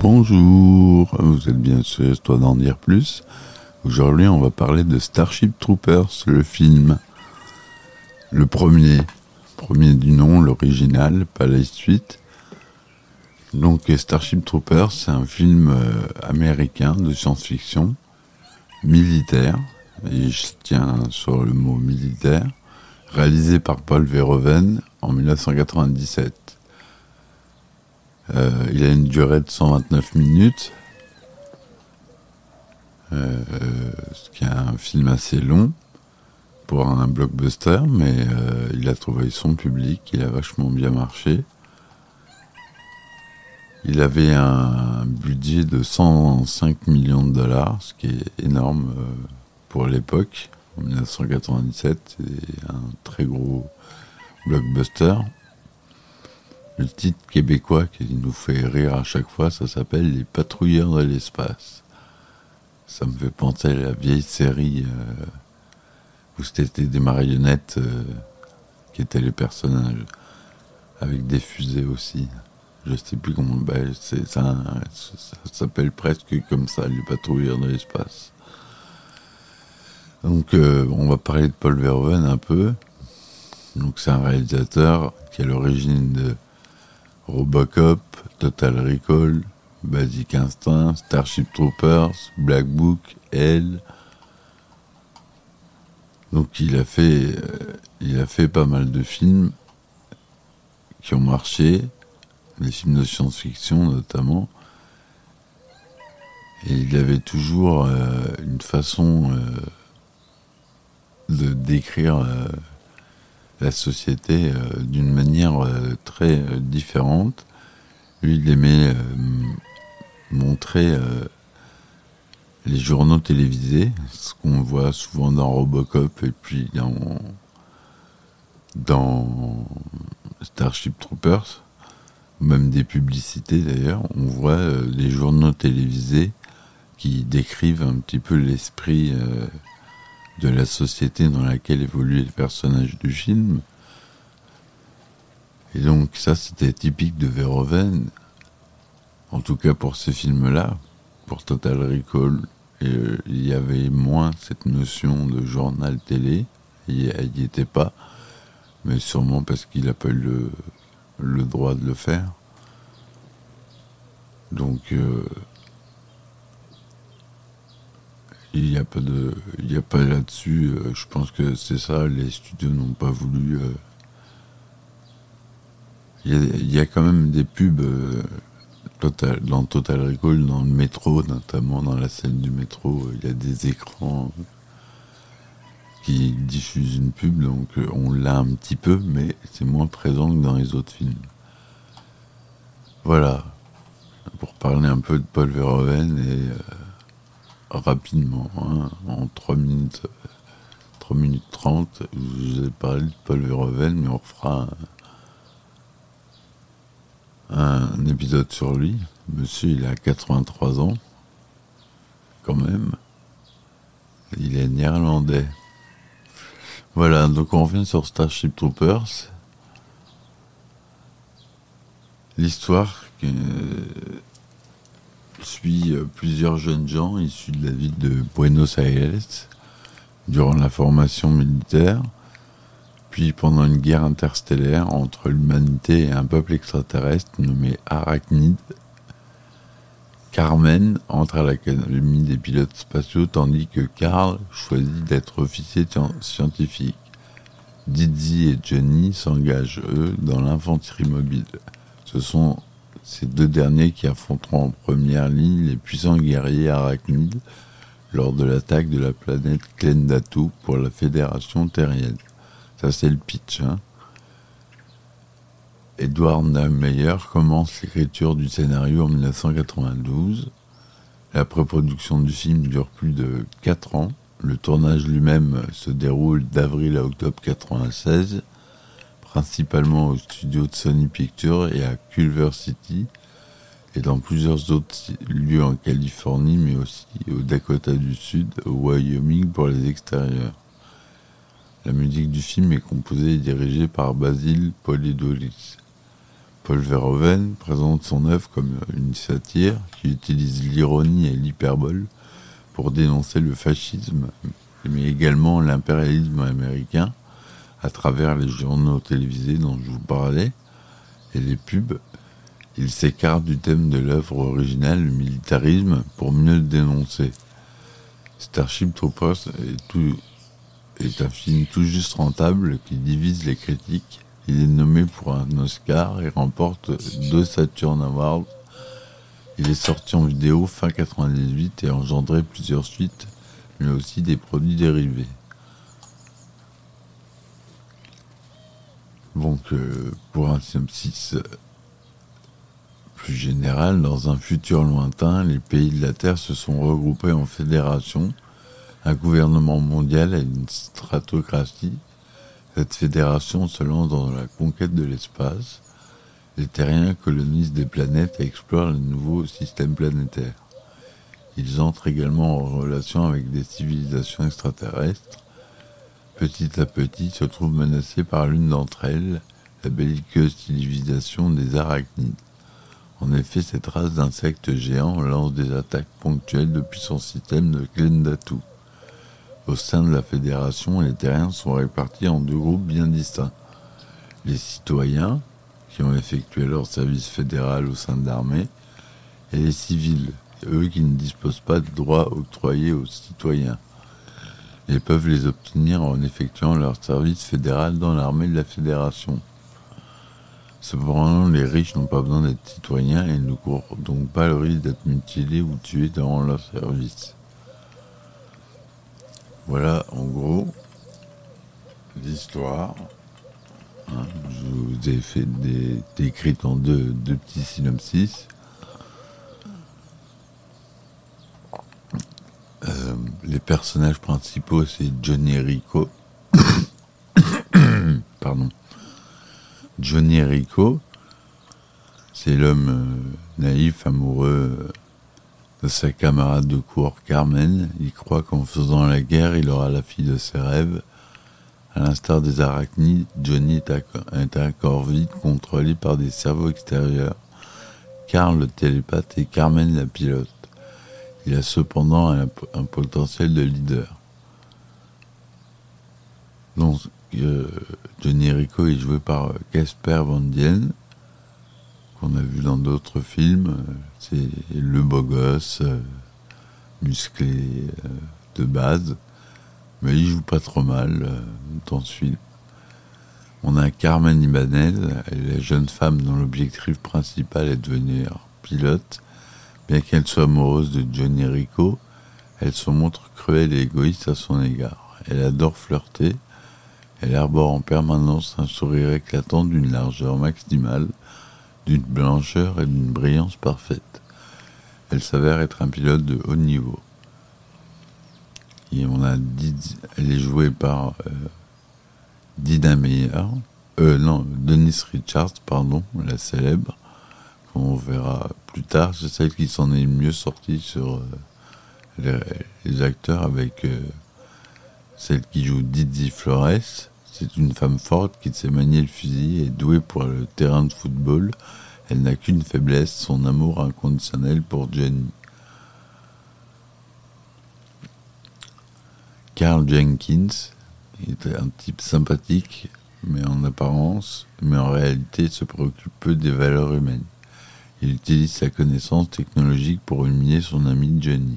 Bonjour, vous êtes bien sûr Histoire d'en dire plus. Aujourd'hui, on va parler de Starship Troopers, le film. Le premier, premier du nom, l'original, pas la suite. Donc, Starship Troopers, c'est un film euh, américain de science-fiction, militaire, et je tiens sur le mot militaire, réalisé par Paul Verhoeven en 1997. Euh, il a une durée de 129 minutes, euh, ce qui est un film assez long pour un blockbuster, mais euh, il a trouvé son public, il a vachement bien marché. Il avait un budget de 105 millions de dollars, ce qui est énorme pour l'époque. En 1997, c'est un très gros blockbuster. Le titre québécois qui nous fait rire à chaque fois, ça s'appelle Les patrouilleurs de l'espace. Ça me fait penser à la vieille série euh, où c'était des marionnettes euh, qui étaient les personnages, avec des fusées aussi. Je sais plus comment. Bah, ça, ça s'appelle presque comme ça, les patrouilleurs de l'espace. Donc, euh, on va parler de Paul Verhoeven un peu. Donc, c'est un réalisateur qui est à l'origine de Robocop, Total Recall, Basic Instinct, Starship Troopers, Black Book, Elle. Donc il a fait, euh, il a fait pas mal de films qui ont marché, des films de science-fiction notamment. Et il avait toujours euh, une façon euh, de décrire la société euh, d'une manière euh, très euh, différente. Lui, il aimait montrer les journaux télévisés, ce qu'on voit souvent dans Robocop et puis dans, dans Starship Troopers, même des publicités d'ailleurs, on voit les journaux télévisés qui décrivent un petit peu l'esprit de la société dans laquelle évoluaient les personnages du film. Et donc ça, c'était typique de Verhoeven, en tout cas pour ce film-là, pour Total Recall. Euh, il y avait moins cette notion de journal télé, il n'y était pas, mais sûrement parce qu'il n'a pas eu le, le, droit de le faire. Donc, euh, il a pas de, il a pas là-dessus. Euh, je pense que c'est ça. Les studios n'ont pas voulu. Euh, il y, a, quand même des pubs euh, total, dans Total Recall, dans le métro, notamment dans la scène du métro. Il y a des écrans qui diffusent une pub, donc on l'a un petit peu, mais c'est moins présent que dans les autres films. Voilà. Pour parler un peu de Paul Verhoeven et rapidement, hein, en 3 minutes, 3 minutes 30. Je vous ai parlé de Paul Verhoeven, mais on fera un, épisode sur lui. Monsieur, il a 83 ans, quand même. Il est néerlandais. Voilà, donc on revient sur Starship Troopers. L'histoire que suit euh, plusieurs jeunes gens issus de la ville de Buenos Aires durant la formation militaire, puis pendant une guerre interstellaire entre l'humanité et un peuple extraterrestre nommé Arachnid. Carmen entre à l'Académie des pilotes spatiaux tandis que Carl choisit d'être officier scientifique. Dizzy et Johnny s'engagent, eux, dans l'infanterie mobile. Ce sont ces deux derniers qui affronteront en première ligne les puissants guerriers arachnides lors de l'attaque de la planète Klendatu pour la Fédération terrienne. Ça, c'est le pitch. Hein. Edward Nahmeyer commence l'écriture du scénario en 1992. La pré-production du film dure plus de 4 ans. Le tournage lui-même se déroule d'avril à octobre 1996 principalement au studio de Sony Pictures et à Culver City, et dans plusieurs autres lieux en Californie, mais aussi au Dakota du Sud, au Wyoming pour les extérieurs. La musique du film est composée et dirigée par Basil Polidoris. Paul Verhoeven présente son œuvre comme une satire qui utilise l'ironie et l'hyperbole pour dénoncer le fascisme, mais également l'impérialisme américain à travers les journaux télévisés dont je vous parlais et les pubs. Il s'écarte du thème de l'œuvre originale, le militarisme, pour mieux le dénoncer. Starship Troopers est, un film tout juste rentable qui divise les critiques. Il est nommé pour un Oscar et remporte deux Saturn Awards. Il est sorti en vidéo fin 98 et a engendré plusieurs suites, mais aussi des produits dérivés. Donc, pour un synopsis plus général, dans un futur lointain, les pays de la Terre se sont regroupés en fédérations, un gouvernement mondial et une stratocratie. Cette fédération se lance dans la conquête de l'espace. Les terriens colonisent des planètes et explorent les nouveaux systèmes planétaires. Ils entrent également en relation avec des civilisations extraterrestres petit à petit se trouve menacée par l'une d'entre elles, la belliqueuse civilisation des arachnides. En effet, cette race d'insectes géants lance des attaques ponctuelles depuis son système de Glendatu. Au sein de la fédération, les terriens sont répartis en deux groupes bien distincts. Les citoyens, qui ont effectué leur service fédéral au sein de l'armée, et les civils, eux qui ne disposent pas de droits octroyés aux citoyens et peuvent les obtenir en effectuant leur service fédéral dans l'armée de la Fédération. Cependant, les riches n'ont pas besoin d'être citoyens et ne courent donc pas le risque d'être mutilés ou tués durant leur service. Voilà en gros l'histoire. Hein, je vous ai fait des, décrites en deux petits synopsis. Euh, les personnages principaux, c'est Johnny Rico. Pardon. Johnny Rico, c'est l'homme euh, naïf, amoureux euh, de sa camarade de cour Carmen. Il croit qu'en faisant la guerre, il aura la fille de ses rêves. À l'instar des arachnides, Johnny est un corps vide contrôlé par des cerveaux extérieurs. Carl le télépathe et Carmen la pilote. Il a cependant un, potentiel de leader. Donc, euh, Johnny Rico est joué par Casper Van Dien, qu'on a vu dans d'autres films. C'est le beau gosse, euh, musclé euh, de base, mais il joue pas trop mal dans ce film. On a Carmen Ibanez, la jeune femme dont l'objectif principal est de devenir pilote Bien qu'elle soit amoureuse de Johnny Rico, elle se montre cruelle et égoïste à son égard. Elle adore flirter. Elle arbore en permanence un sourire éclatant d'une largeur maximale, d'une blancheur et d'une brillance parfaite. Elle s'avère être un pilote de haut niveau. Elle est jouée par euh, Dina Meyer, euh, non, Denise Richards, pardon, la célèbre, on verra plus tard, c'est celle qui s'en est mieux sortie sur euh, les, acteurs avec euh, celle qui joue Didi Flores. C'est une femme forte qui sait manier le fusil et douée pour le terrain de football. Elle n'a qu'une faiblesse, son amour inconditionnel pour Jenny. Carl Jenkins est un type sympathique, mais en apparence, mais en réalité se préoccupe peu des valeurs humaines. Il utilise sa connaissance technologique pour humilier son ami Johnny.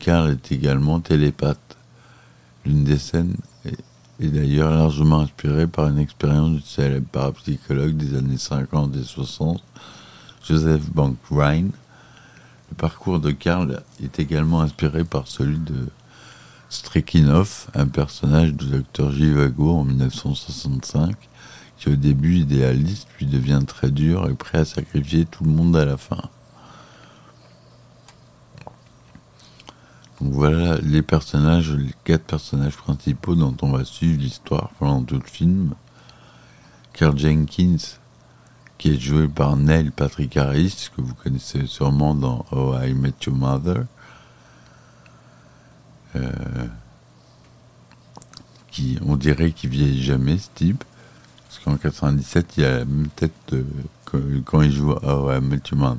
Carl est également télépathe. L'une des scènes est, d'ailleurs largement inspirée par une expérience du célèbre parapsychologue des années 50 et 60, Joseph Bank Rhine. Le parcours de Carl est également inspiré par celui de Strekinov, un personnage du docteur Givago en 1965, qui au début idéaliste puis devient très dur et prêt à sacrifier tout le monde à la fin. Donc voilà les personnages, les quatre personnages principaux dont on va suivre l'histoire pendant tout le film. Carl Jenkins, qui est joué par Neil Patrick Harris, que vous connaissez sûrement dans Oh I Met Your Mother. Euh, qui, on dirait qu'il vieillit jamais, ce type Parce qu'en 97, il a la même tête de, quand, quand il joue à ouais, Matthew Mother.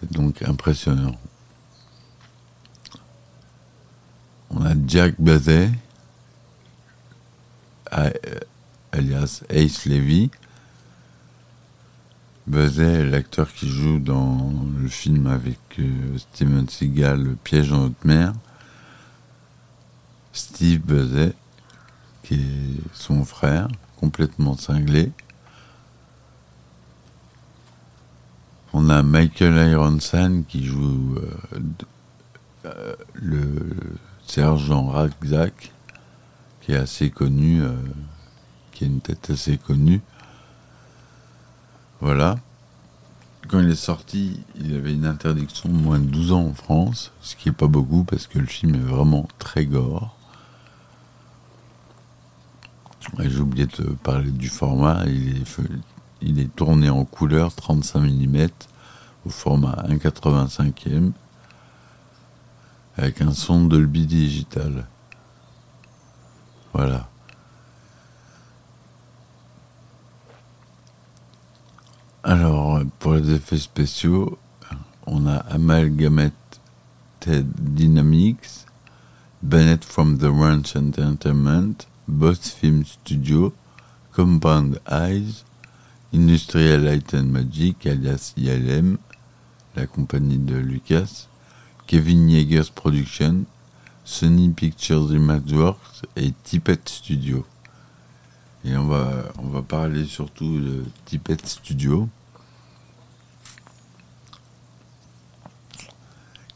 C'est donc impressionnant. On a Jack Bazet, alias Ace Levy. Bazet l'acteur qui joue dans le film avec euh, Steven Seagal, Le piège en haute mer. Steve Bazet, qui est son frère, complètement cinglé. On a Michael Ironson qui joue euh, euh, le sergent Rackzack, qui est assez connu, euh, qui a une tête assez connue. Voilà. Quand il est sorti, il avait une interdiction de moins de 12 ans en France, ce qui n'est pas beaucoup parce que le film est vraiment très gore. J'ai oublié de parler du format. Il est, il est tourné en couleur 35 mm au format 1,85e avec un son Dolby Digital. Voilà. Alors, pour les effets spéciaux, on a Amalgamated Dynamics, Bennett from the Ranch Entertainment, Boss Film Studio, Compound Eyes, Industrial Light and Magic, alias ILM, la compagnie de Lucas, Kevin Yeager's Production, Sony Pictures Imageworks et Tippett Studio. Et on va, on va parler surtout de Tippett Studio,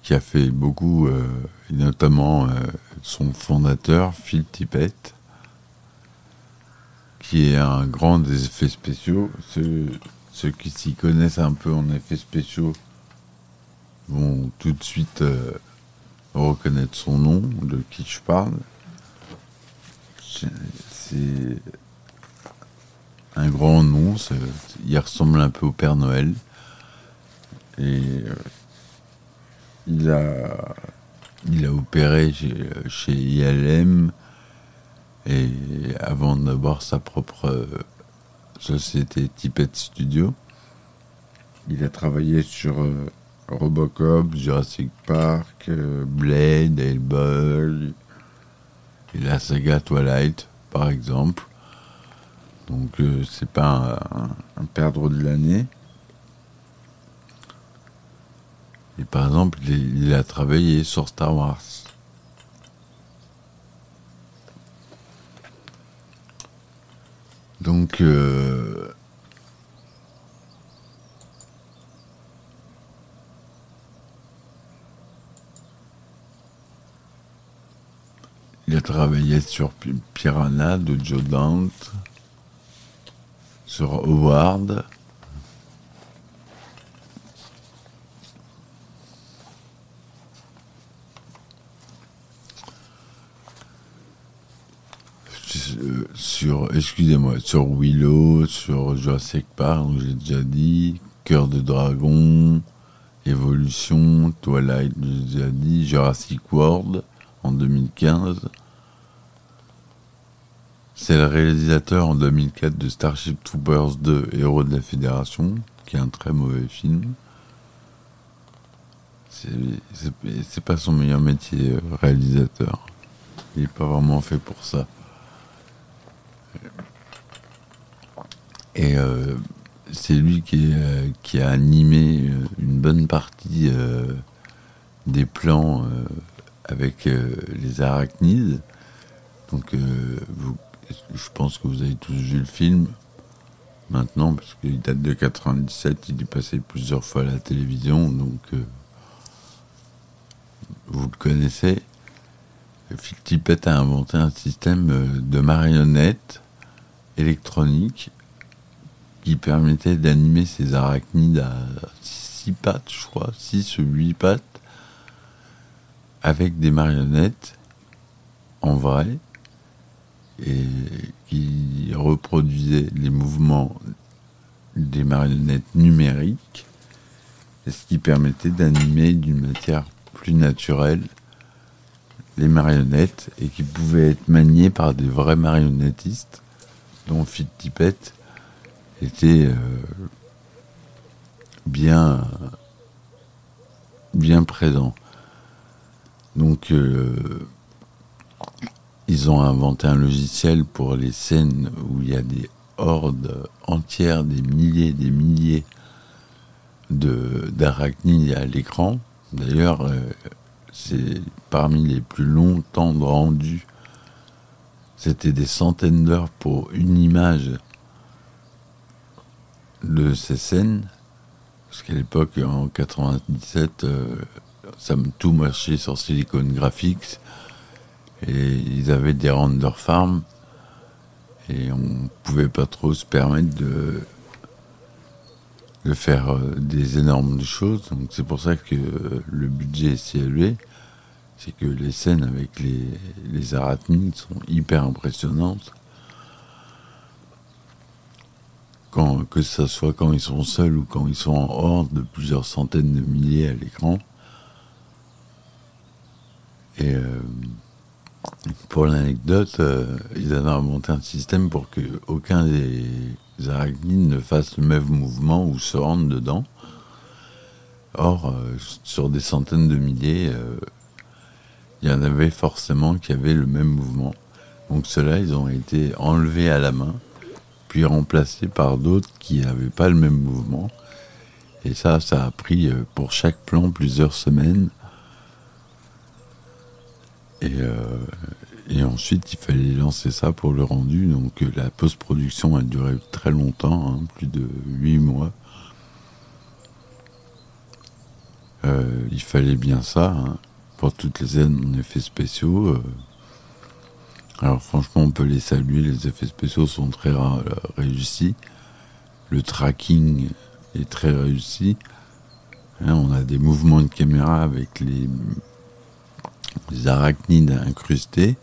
qui a fait beaucoup, euh, notamment euh, son fondateur, Phil Tippett, qui est un grand des effets spéciaux. Ceux, qui s'y connaissent un peu en effets spéciaux vont tout de suite euh, reconnaître son nom, de qui je parle. C'est un grand nom, il ressemble un peu au Père Noël. Et euh, il, a, il a opéré chez, chez ILM et avant d'avoir sa propre euh, société Tippett Studio, il a travaillé sur Robocop, Jurassic Park, euh, Blade, Hellboy, et la saga Twilight, par exemple. Donc euh, c'est pas un, perdre de l'année. Et par exemple, il, a travaillé sur Star Wars. Donc euh, Il a travaillé sur Piranha de Joe Dante, sur Howard. Sur, excusez-moi, sur Willow, sur Jurassic Park, j'ai déjà dit, Cœur de Dragon, Évolution, Twilight, j'ai déjà dit, Jurassic World en 2015. C'est le réalisateur en 2004 de Starship Troopers 2, Héros de la Fédération, qui est un très mauvais film. C'est pas son meilleur métier, euh, réalisateur. Il n'est pas vraiment fait pour ça. Et euh, c'est lui qui, euh, a animé une bonne partie des plans avec euh, les arachnides. Donc, euh, je pense que vous avez tous vu le film maintenant, parce qu'il date de 97, il est passé plusieurs fois à la télévision, donc euh, vous le connaissez. Phil a inventé un système de marionnettes électroniques qui permettait d'animer ces arachnides à 6 pattes, je crois, 6 ou 8 pattes, avec des marionnettes en vrai et qui reproduisaient les mouvements des marionnettes numériques, ce qui permettait d'animer d'une matière plus naturelle les marionnettes et qui pouvaient être maniées par des vrais marionnettistes dont Fit Tippett, était bien, bien présent. Donc, ils ont inventé un logiciel pour les scènes où il y a des hordes entières, des milliers, des milliers d'arachnides à l'écran. D'ailleurs, euh, c'est parmi les plus longs temps de rendu. C'était des centaines d'heures pour une image de ces scènes. Parce qu'à l'époque, en 97, euh, ça tout marchait sur Silicon Graphics. Et ils avaient des render farms. Et on pouvait pas trop se permettre de de faire euh, des énormes choses. Donc c'est pour ça que le budget est élevé. C'est que les scènes avec les, les arachnides sont hyper impressionnantes. Quand, que ce soit quand ils sont seuls ou quand ils sont en horde de plusieurs centaines de milliers à l'écran. Et euh, pour l'anecdote, euh, ils avaient inventé un système pour que aucun des arachnides ne fassent le même mouvement ou se rendent dedans. Or, euh, sur des centaines de milliers, il y en avait forcément qui avaient le même mouvement. Donc ceux-là, ils ont été enlevés à la main, puis remplacés par d'autres qui n'avaient pas le même mouvement. Et ça, ça a pris pour chaque plan plusieurs semaines et, euh, et ensuite, il fallait lancer ça pour le rendu. Donc euh, la post-production a duré très longtemps, hein, plus de 8 mois. Euh, il fallait bien ça hein, pour toutes les aides en effets spéciaux. Alors franchement, on peut les saluer, les effets spéciaux sont très réussis. Le tracking est très réussi. Hein, on a des mouvements de caméra avec les des arachnides incrustés.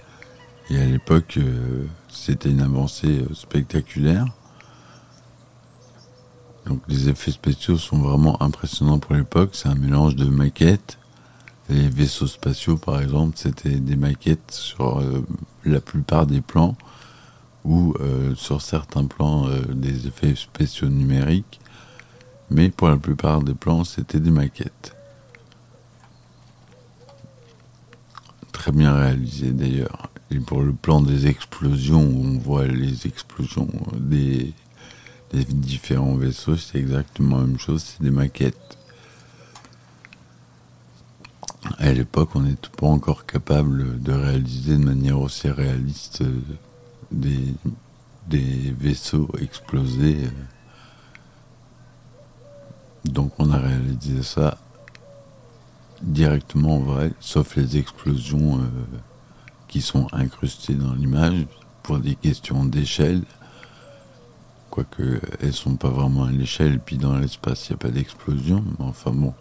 Et à l'époque, euh, c'était une avancée euh, spectaculaire. Donc les effets spéciaux sont vraiment impressionnants pour l'époque. C'est un mélange de maquettes. Les vaisseaux spatiaux, par exemple, c'était des maquettes sur euh, la plupart des plans ou sur certains plans des effets spéciaux numériques. Mais pour la plupart des plans, c'était des maquettes. très bien réalisé d'ailleurs. Et pour le plan des explosions, où on voit les explosions des, différents vaisseaux, c'est exactement la même chose, c'est des maquettes. À l'époque, on n'était pas encore capable de réaliser de manière aussi réaliste euh, des, vaisseaux explosés. Donc on a réalisé ça directement en vrai, sauf les explosions euh, qui sont incrustées dans l'image pour des questions d'échelle. Quoique elles sont pas vraiment à l'échelle, puis dans l'espace il n'y a pas d'explosion. Mais enfin bon,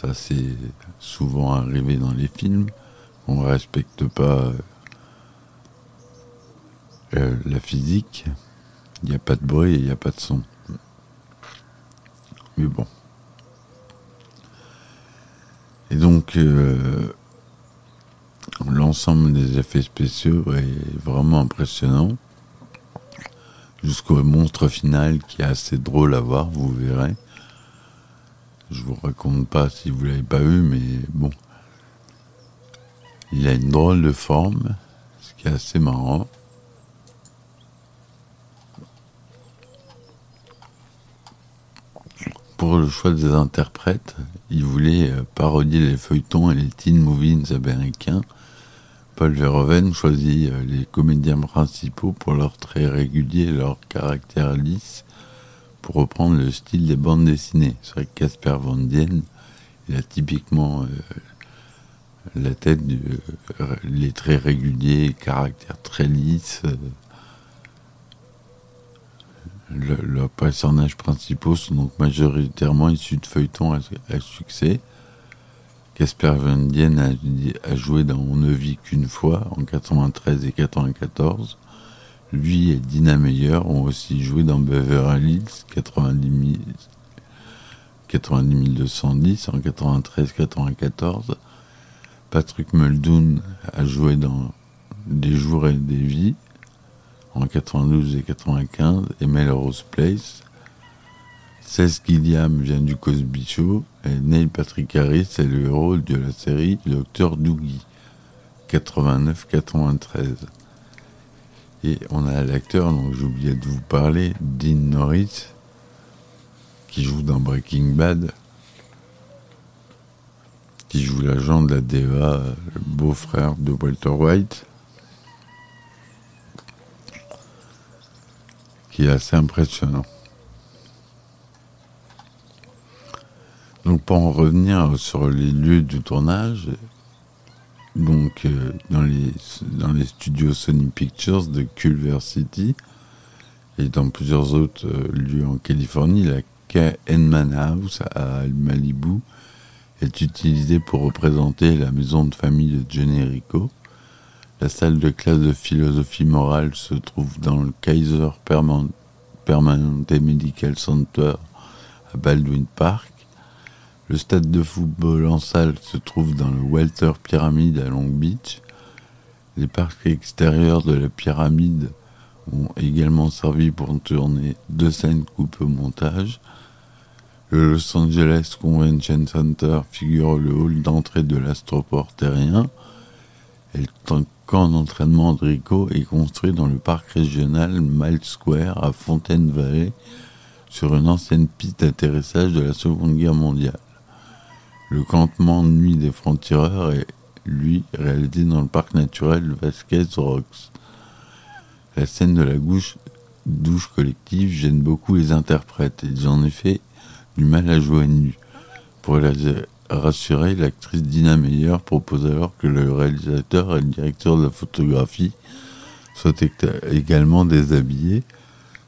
ça c'est souvent arrivé dans les films. On ne respecte pas euh, la physique. Il n'y a pas de bruit et il n'y a pas de son. Mais bon. Et donc, euh, l'ensemble des effets spéciaux est vraiment impressionnant. Jusqu'au monstre final qui est assez drôle à voir, vous verrez. Je vous raconte pas si vous l'avez pas vu, mais bon. Il a une drôle de forme, ce qui est assez marrant. pour le choix des interprètes, il voulait euh, parodier les feuilletons et les teen movies américains. Paul Verhoeven choisit euh, les comédiens principaux pour leur trait régulier et leur caractère lisse pour reprendre le style des bandes dessinées. C'est vrai que Casper Van Dien, il a typiquement euh, la tête, du, les traits réguliers, caractère très lisse leurs personnages principaux sont donc majoritairement issus de feuilletons à, succès. Casper Van Dien a, joué dans On ne vit qu'une fois en 93 et 94. Lui et Dina Meyer ont aussi joué dans Beverly Hills 90, 90 210 en 93-94. Patrick Muldoon a joué dans Des jours et des vies en 92 et 95 et Melrose Place. Cesc Gilliam vient du Cosby Show et Neil Patrick Harris est le héros de la série Docteur Doogie 89-93. Et on a l'acteur dont j'ai oublié de vous parler, Dean Norris, qui joue dans Breaking Bad, qui joue l'agent de la DEA, le beau-frère de Walter White, qui est assez impressionnant. Donc pour en revenir sur les lieux du tournage, donc euh, dans, les, studios Sony Pictures de Culver City et dans plusieurs autres euh, lieux en Californie, la K-Enman House à Malibu est utilisée pour représenter la maison de famille de Johnny Rico. La salle de classe de philosophie morale se trouve dans le Kaiser Permanente Medical Center à Baldwin Park. Le stade de football en salle se trouve dans le Walter Pyramid à Long Beach. Les parcs extérieurs de la pyramide ont également servi pour tourner deux scènes coupées au montage. Le Los Angeles Convention Center figure le hall d'entrée de l'astroport terrien et le camp d'entraînement de Rico est construit dans le parc régional Mile Square à Fontaine sur une ancienne piste d'atterrissage de la Seconde Guerre mondiale. Le campement de nuit des francs-tireurs est, lui, réalisé dans le parc naturel Vasquez Rocks. La scène de la douche collective gêne beaucoup les interprètes. Ils ont en effet du mal à jouer nu. Pour les rassurer, l'actrice Dina Meyer propose alors que le réalisateur et le directeur de la photographie soient également déshabillés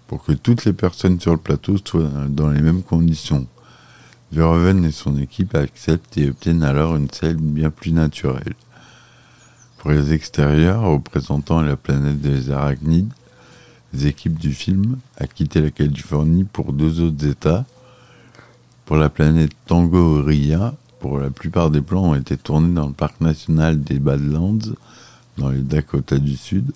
pour que toutes les personnes sur le plateau soient dans les mêmes conditions. Verhoeven et son équipe acceptent et obtiennent alors une scène bien plus naturelle. Pour les extérieurs, représentant la planète des arachnides, les équipes du film a quitté la Californie pour deux autres États. Pour la planète Tango Ria, pour la plupart des plans ont été tournés dans le parc national des Badlands, dans les Dakota du Sud.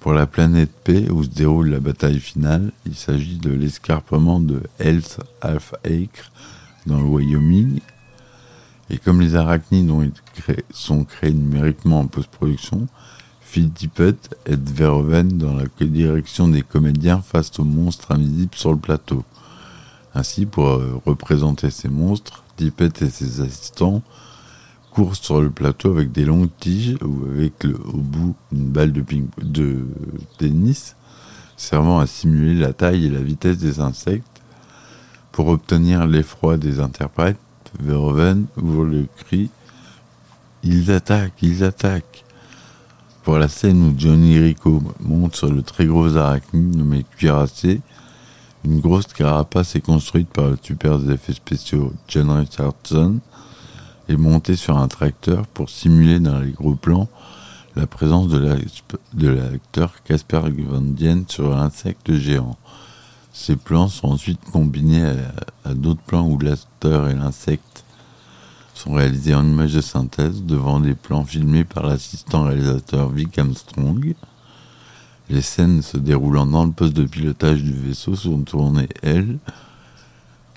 Pour la planète P, où se déroule la bataille finale, il s'agit de l'escarpement de Health Half Acre, dans le Wyoming. Et comme les arachnides sont créés numériquement en post-production, Phil Tippett aide Verhoeven dans la direction des comédiens face aux monstres invisibles sur le plateau. Ainsi, pour euh, représenter ces monstres, Tippett et ses assistants courent sur le plateau avec des longues tiges ou avec au bout une balle de tennis servant à simuler la taille et la vitesse des insectes pour obtenir l'effroi des interprètes, Verhoeven ouvre le cri Ils attaquent, ils attaquent Pour la scène où Johnny Rico monte sur le très gros arachnide nommé cuirassé, une grosse carapace est construite par le super des effets spéciaux John Richardson et montée sur un tracteur pour simuler dans les gros plans la présence de l'acteur Casper Van Dien sur l'insecte géant. Ces plans sont ensuite combinés à, d'autres plans où l'acteur et l'insecte sont réalisés en images de synthèse devant des plans filmés par l'assistant réalisateur Vic Armstrong. Les scènes se déroulant dans le poste de pilotage du vaisseau sont tournées, elles,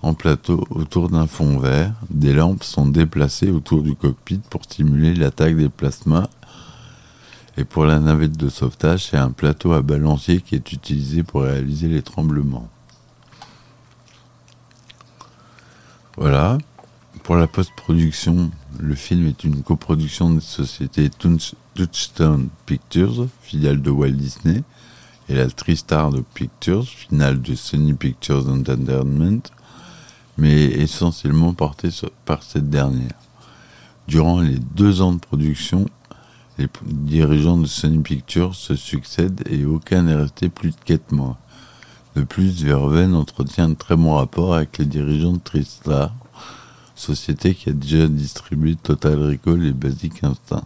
en plateau autour d'un fond vert. Des lampes sont déplacées autour du cockpit pour stimuler l'attaque des plasmas. Et pour la navette de sauvetage, c'est un plateau à balancier qui est utilisé pour réaliser les tremblements. Voilà. Pour la post-production, le film est une coproduction de la société Touchstone Pictures, filiale de Walt Disney, et la Tristar de Pictures, finale de Sony Pictures Entertainment, mais essentiellement portée par cette dernière. Durant les deux ans de production, les dirigeants de Sony Pictures se succèdent et aucun n'est resté plus de 4 mois. De plus, Verhoeven entretient un très bon rapport avec les dirigeants de Tristar, société qui a déjà distribué Total Recall et Basic Instinct.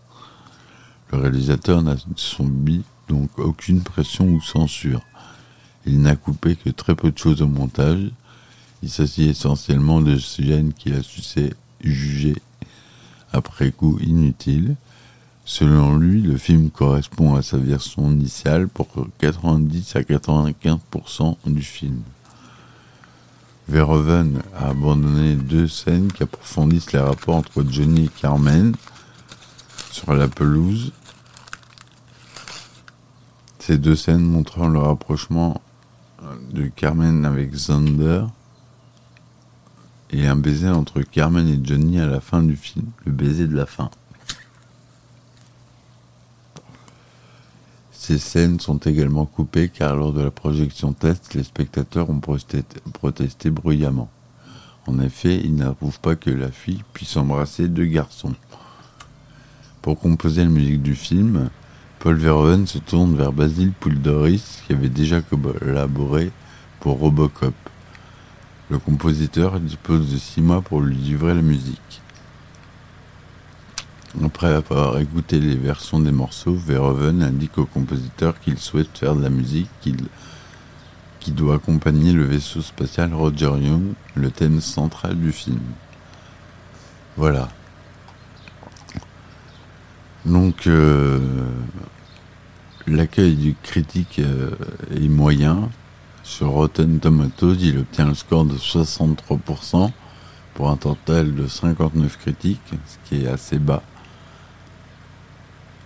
Le réalisateur n'a subi donc aucune pression ou censure. Il n'a coupé que très peu de choses au montage. Il s'agit essentiellement de scènes qu'il a su juger après coup inutiles Selon lui, le film correspond à sa version initiale pour 90 à 95% du film. Verhoeven a abandonné deux scènes qui approfondissent les rapports entre Johnny et Carmen sur la pelouse. Ces deux scènes montrant le rapprochement de Carmen avec Zander et un baiser entre Carmen et Johnny à la fin du film, le baiser de la fin. Ces scènes sont également coupées car lors de la projection test, les spectateurs ont protesté bruyamment. En effet, ils n'approuvent pas que la fille puisse embrasser deux garçons. Pour composer la musique du film, Paul Verhoeven se tourne vers Basil Pouldoris qui avait déjà collaboré pour Robocop. Le compositeur dispose de six mois pour lui livrer la musique. Après avoir écouté les versions des morceaux, Verhoeven indique au compositeur qu'il souhaite faire de la musique qui doit accompagner le vaisseau spatial Roger Young, le thème central du film. Voilà. Donc, euh, l'accueil du critique euh, est moyen. Sur Rotten Tomatoes, il obtient le score de 63% pour un total de 59 critiques, ce qui est assez bas.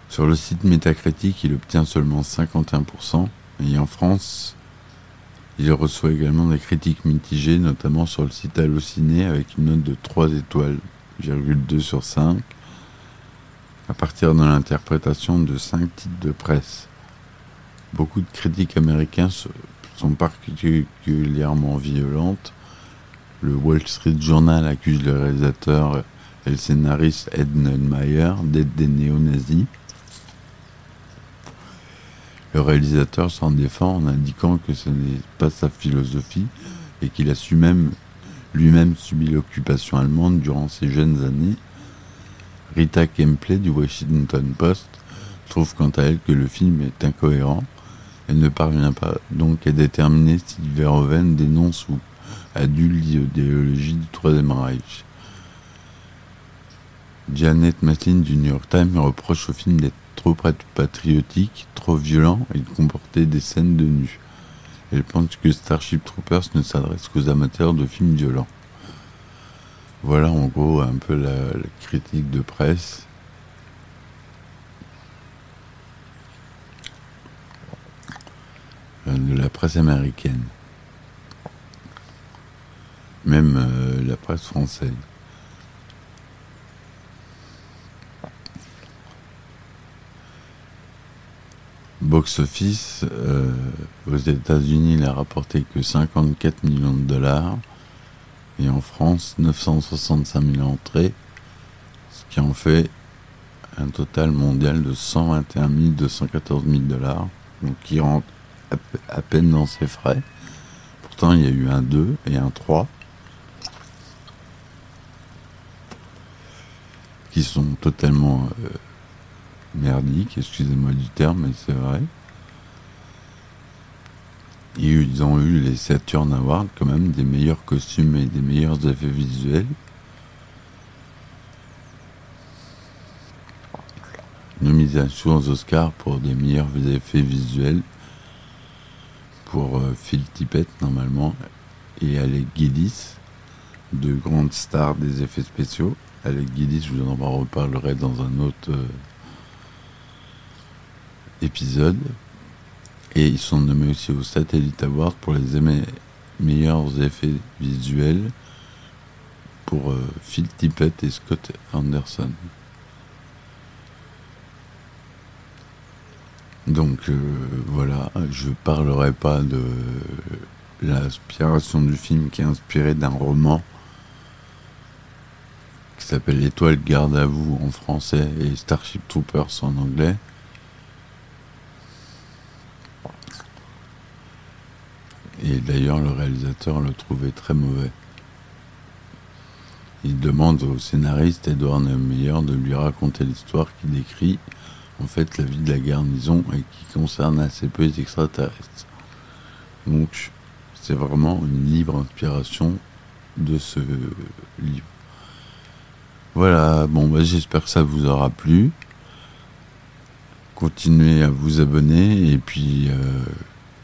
Sur le site Metacritic, il obtient seulement 51%, et en France, il reçoit également des critiques mitigées, notamment sur le site Allociné avec une note de 3 étoiles, 2 sur 5, à partir de l'interprétation de 5 titres de presse. Beaucoup de critiques américains sont particulièrement violentes. Le Wall Street Journal accuse le réalisateur et le scénariste Ed Meyer d'être des néo-nazis. Le réalisateur s'en défend en indiquant que ce n'est pas sa philosophie et qu'il a su même lui-même subi l'occupation allemande durant ses jeunes années. Rita Kempley du Washington Post trouve quant à elle que le film est incohérent. Elle ne parvient pas donc à déterminer si Verhoeven dénonce ou adule l'idéologie du Troisième Reich. Janet Maslin du New York Times reproche au film d'être trop patriotique, trop violent de comporter des scènes de nu. Elle pense que Starship Troopers ne s'adresse qu'aux amateurs de films violents. Voilà en gros un peu la, critique de presse. Euh, de la presse américaine. Même euh, la presse française. Box-office, euh, aux États-Unis, il a rapporté que 54 millions de dollars et en France 965 000 entrées, ce qui en fait un total mondial de 121 214 000 dollars, donc qui rentre à, peine dans ses frais. Pourtant, il y a eu un 2 et un 3 qui sont totalement euh, merdique, excusez-moi du terme, mais c'est vrai. Ils ont eu les Saturn Awards quand même des meilleurs costumes et des meilleurs effets visuels. Nomination aux Oscars pour des meilleurs effets visuels pour euh, Phil Tippett normalement et Alec Guinness, deux grandes stars des effets spéciaux. Alec Guinness, je vous en reparlerai dans un autre euh, Et ils sont nommés aussi au Satellite Award pour les meilleurs effets visuels pour euh, Phil Tippett et Scott Anderson. Donc euh, voilà, je parlerai pas de l'inspiration du film qui est inspiré d'un roman qui s'appelle L'étoile garde à vous en français et Starship Troopers en anglais. Et d'ailleurs, le réalisateur le trouvait très mauvais. Il demande au scénariste Edward Meyer de lui raconter l'histoire qui décrit en fait la vie de la garnison et qui concerne assez peu les extraterrestres. Donc, c'est vraiment une libre inspiration de ce livre. Voilà, bon, bah, j'espère que ça vous aura plu. continuez à vous abonner et puis euh,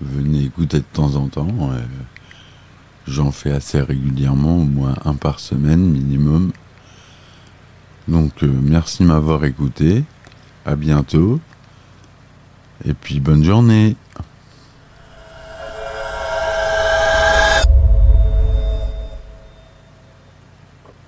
venez écouter de temps en temps. Euh, J'en fais assez régulièrement, au moins un par semaine minimum. Donc euh, merci de m'avoir écouté. À bientôt. Et puis bonne journée.